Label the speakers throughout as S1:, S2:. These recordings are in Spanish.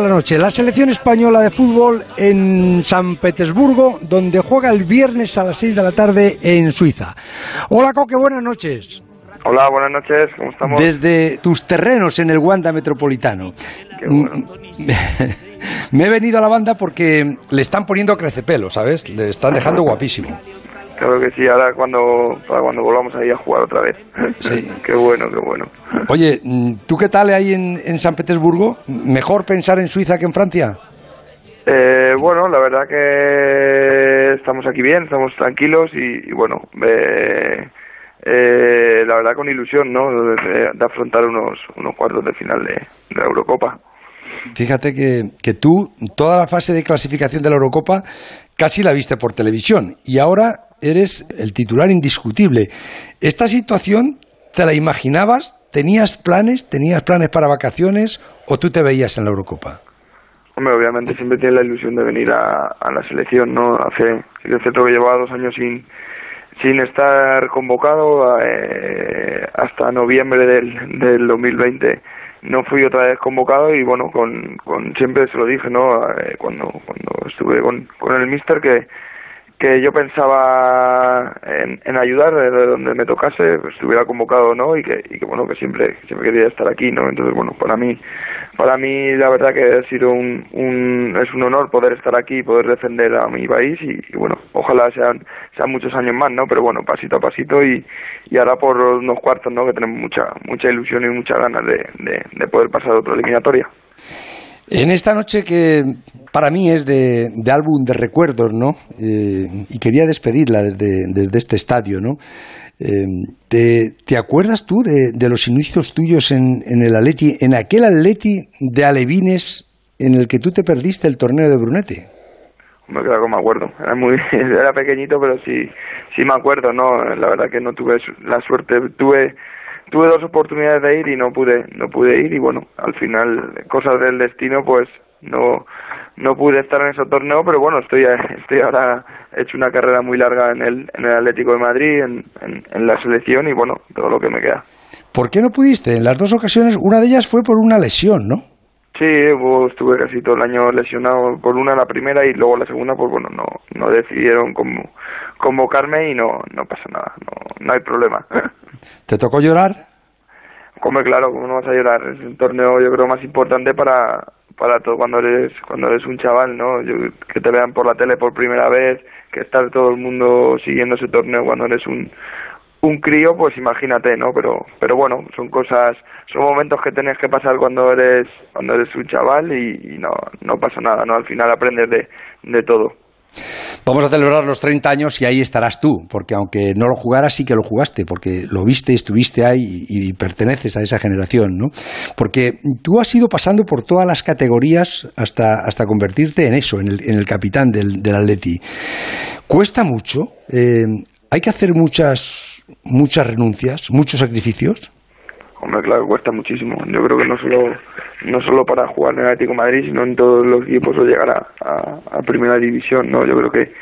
S1: la noche, la selección española de fútbol en San Petersburgo, donde juega el viernes a las 6 de la tarde en Suiza. Hola Coque, buenas noches.
S2: Hola, buenas noches, ¿cómo estamos?
S1: Desde tus terrenos en el Wanda Metropolitano. Me he venido a la banda porque le están poniendo crecepelo, ¿sabes? Le están dejando guapísimo.
S2: Claro que sí, ahora cuando, para cuando volvamos ahí a jugar otra vez.
S1: Sí.
S2: qué bueno, qué bueno.
S1: Oye, ¿tú qué tal ahí en, en San Petersburgo? ¿Mejor pensar en Suiza que en Francia?
S2: Eh, bueno, la verdad que estamos aquí bien, estamos tranquilos y, y bueno, eh, eh, la verdad con ilusión, ¿no? De, de afrontar unos, unos cuartos de final de, de la Eurocopa.
S1: Fíjate que, que tú, toda la fase de clasificación de la Eurocopa, casi la viste por televisión y ahora eres el titular indiscutible. ¿Esta situación te la imaginabas? ¿Tenías planes? ¿Tenías planes para vacaciones o tú te veías en la Eurocopa?
S2: Hombre, obviamente siempre tienes la ilusión de venir a, la selección, ¿no? Hace, es cierto que llevaba dos años sin, sin estar convocado eh, hasta noviembre del, del 2020 no fui otra vez convocado y bueno con, con siempre se lo dije no eh, cuando cuando estuve con, con el mister que que yo pensaba en, ayudar de donde me tocase pues, estuviera convocado o no y que, y que bueno que siempre siempre quería estar aquí no entonces bueno para mí para mí la verdad que ha sido un, un es un honor poder estar aquí y poder defender a mi país y, y, bueno ojalá sean sean muchos años más no pero bueno pasito a pasito y, y ahora por unos cuartos no que tenemos mucha mucha ilusión y muchas ganas de, de, de poder pasar a otra eliminatoria
S1: en esta noche que para mí es de, álbum de recuerdos, ¿no? Eh, y quería despedirla desde, desde este estadio, ¿no? Eh, ¿te, ¿te, acuerdas tú de, los inicios tuyos en, en el Atleti, en aquel Atleti de Alevines en el que tú te perdiste el torneo de Brunete?
S2: Me claro me acuerdo. Era muy, era pequeñito, pero sí, sí me acuerdo, ¿no? La verdad que no tuve la suerte, tuve tuve dos oportunidades de ir y no pude no pude ir y bueno al final cosas del destino pues no no pude estar en ese torneo pero bueno estoy estoy ahora he hecho una carrera muy larga en el en el Atlético de Madrid en, en, en la selección y bueno todo lo que me queda
S1: ¿por qué no pudiste? en las dos ocasiones una de ellas fue por una lesión ¿no?
S2: Sí, pues, estuve casi todo el año lesionado por una la primera y luego la segunda, pues bueno, no no decidieron convocarme y no no pasa nada, no no hay problema.
S1: ¿Te tocó llorar?
S2: Come claro, ¿cómo no vas a llorar? Es un torneo yo creo más importante para para todo cuando eres cuando eres un chaval, ¿no? Que te vean por la tele por primera vez, que estar todo el mundo siguiendo ese torneo cuando eres un un crío, pues imagínate, ¿no? Pero, pero bueno, son cosas, son momentos que tienes que pasar cuando eres, cuando eres un chaval y, y no, no pasa nada, ¿no? Al final aprendes de, de todo.
S1: Vamos a celebrar los 30 años y ahí estarás tú, porque aunque no lo jugaras, sí que lo jugaste, porque lo viste, estuviste ahí y, perteneces a esa generación, ¿no? Porque tú has ido pasando por todas las categorías hasta, hasta convertirte en eso, en el, capitán del, del Atleti. ¿Cuesta mucho? Eh, ¿Hay que hacer muchas muchas renuncias, muchos sacrificios?
S2: Hombre, claro, cuesta muchísimo. Yo creo que no solo no solo para jugar en el Atlético Madrid, sino en todos los equipos o llegar a, primera división, ¿no? Yo creo que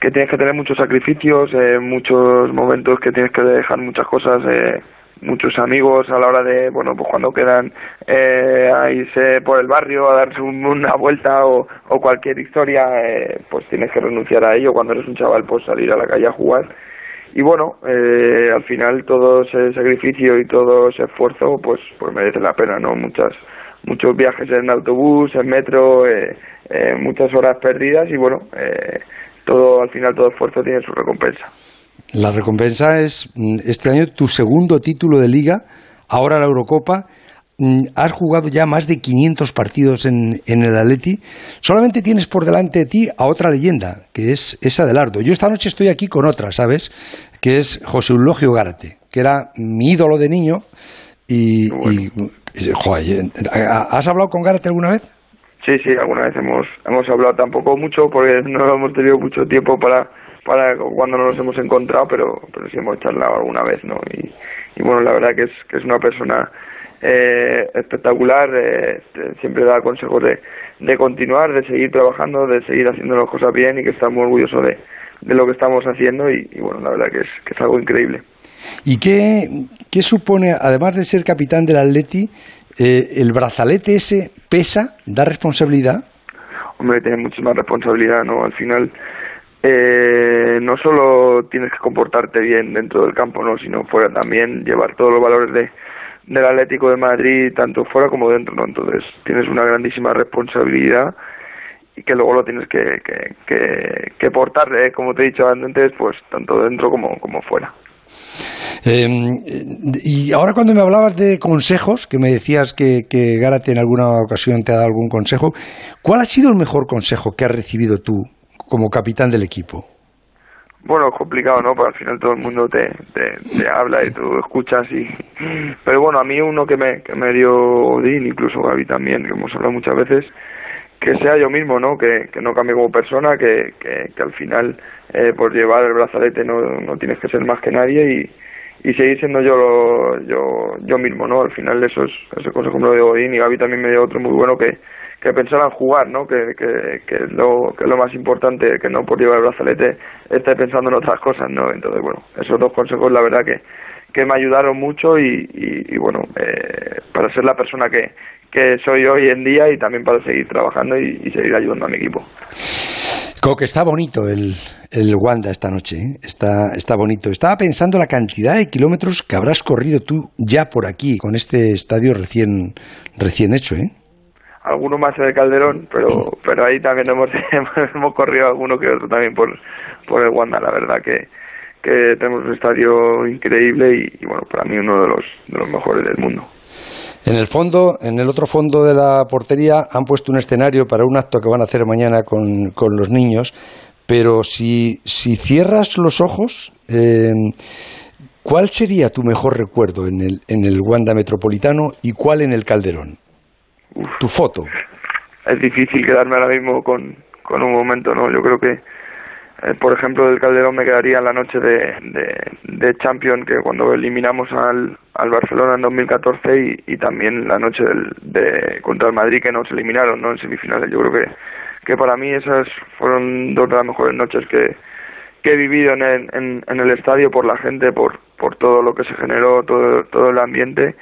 S2: que tienes que tener muchos sacrificios, eh, muchos momentos que tienes que dejar muchas cosas, eh, muchos amigos a la hora de, bueno, pues cuando quedan eh, a irse por el barrio a darse un, una vuelta o, o cualquier historia, eh, pues tienes que renunciar a ello. Cuando eres un chaval, pues salir a la calle a jugar y bueno, eh, al final todo ese sacrificio y todo ese esfuerzo pues pues merece la pena, ¿no? Muchas muchos viajes en autobús, en metro, eh, eh, muchas horas perdidas y bueno, eh, todo al final todo esfuerzo tiene su recompensa.
S1: La recompensa es este año tu segundo título de liga, ahora la Eurocopa has jugado ya más de 500 partidos en, en, el Atleti. Solamente tienes por delante de ti a otra leyenda, que es esa Adelardo. Yo esta noche estoy aquí con otra, ¿sabes? Que es José Eulogio Gárate, que era mi ídolo de niño. Y, bueno. y joder, ¿has hablado con Gárate alguna vez?
S2: Sí, sí, alguna vez hemos, hemos hablado tampoco mucho porque no hemos tenido mucho tiempo para, para cuando nos hemos encontrado, pero, pero sí hemos charlado alguna vez, ¿no? Y, y bueno, la verdad que es, que es una persona eh, espectacular, eh, siempre da consejos de, de continuar, de seguir trabajando, de seguir haciendo las cosas bien y que está muy orgulloso de, de lo que estamos haciendo y, y, bueno, la verdad que es, que es algo increíble.
S1: ¿Y qué, qué supone, además de ser capitán del Atleti, Eh, ¿El brazalete ese pesa, da responsabilidad?
S2: Hombre, tiene muchísima responsabilidad, ¿no? Al final, eh, no solo tienes que comportarte bien dentro del campo, ¿no? Sino fuera también, llevar todos los valores de, del Atlético de Madrid, tanto fuera como dentro, ¿no? Entonces, tienes una grandísima responsabilidad y que luego lo tienes que, que, que, portar, ¿eh? como te he dicho antes, pues tanto dentro como, como fuera.
S1: Em, y ahora cuando me hablabas de consejos, que me decías que, que Gárate en alguna ocasión te ha dado algún consejo, ¿cuál ha sido el mejor consejo que has recibido tú como capitán del equipo?
S2: Bueno, es complicado, ¿no? Porque al final todo el mundo te, te, habla y tú escuchas y... Pero bueno, a mí uno que me, que me dio Odín, incluso Gaby también, que hemos hablado muchas veces, que sea yo mismo, ¿no? Que, que no cambie como persona, que, que, que al final eh, por llevar el brazalete no, no tienes que ser más que nadie y, y seguir siendo yo yo yo mismo no al final eso es ese consejo me lo dio Odín y Gaby también me dio otro muy bueno que que pensaran jugar no que que, que lo que lo más importante que no por llevar el brazalete esté pensando en otras cosas no entonces bueno esos dos consejos la verdad que que me ayudaron mucho y, y, bueno eh, para ser la persona que que soy hoy en día y también para seguir trabajando y, seguir ayudando a mi equipo
S1: que está bonito el, el Wanda esta noche, ¿eh? está, está bonito. Estaba pensando la cantidad de kilómetros que habrás corrido tú ya por aquí, con este estadio recién, recién hecho, ¿eh?
S2: Alguno más en el Calderón, pero, pero ahí también hemos, hemos corrido alguno que otro también por, por el Wanda, la verdad que, que tenemos un estadio increíble y, y bueno, para mí uno de los, de los mejores del mundo.
S1: En el fondo, en el otro fondo de la portería han puesto un escenario para un acto que van a hacer mañana con, con los niños, pero si, si cierras los ojos, eh, ¿cuál sería tu mejor recuerdo en el, en el Wanda Metropolitano y cuál en el Calderón? Tu foto.
S2: Es difícil quedarme ahora mismo con, con un momento, ¿no? Yo creo que eh, por ejemplo, del Calderón me quedaría la noche de, de, de Champions, que cuando eliminamos al, al Barcelona en 2014 y, y también la noche del, de, contra el Madrid que nos eliminaron ¿no? en semifinales. Yo creo que, que para mí esas fueron dos de las mejores noches que, que he vivido en el, en, en el estadio por la gente, por, por todo lo que se generó, todo, todo el ambiente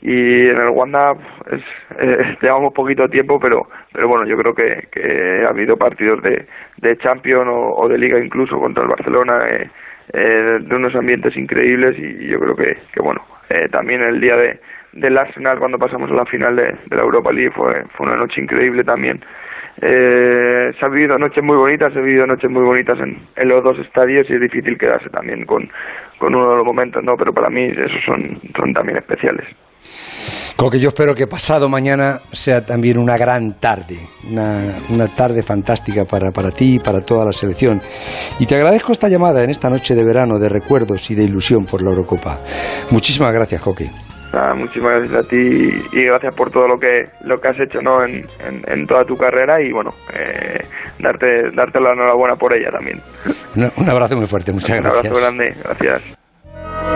S2: y en el Wanda es, eh, llevamos poquito tiempo pero pero bueno yo creo que, que ha habido partidos de, de Champions o, de Liga incluso contra el Barcelona eh, eh, de unos ambientes increíbles y yo creo que, que bueno eh, también el día de del Arsenal cuando pasamos a la final de, de la Europa League fue fue una noche increíble también eh, se han vivido noches muy bonitas, se han vivido noches muy bonitas en, en los dos estadios y es difícil quedarse también con, con uno de los momentos, ¿no? Pero para mí esos son, son también especiales.
S1: Como que yo espero que pasado mañana sea también una gran tarde, una, una tarde fantástica para, para ti y para toda la selección. Y te agradezco esta llamada en esta noche de verano de recuerdos y de ilusión por la Eurocopa. Muchísimas gracias, Coque.
S2: Nada, muchísimas gracias a ti y gracias por todo lo que lo que has hecho ¿no? en, en, en toda tu carrera y bueno eh, darte darte la enhorabuena por ella también
S1: un, un abrazo muy fuerte muchas
S2: un
S1: gracias
S2: abrazo grande gracias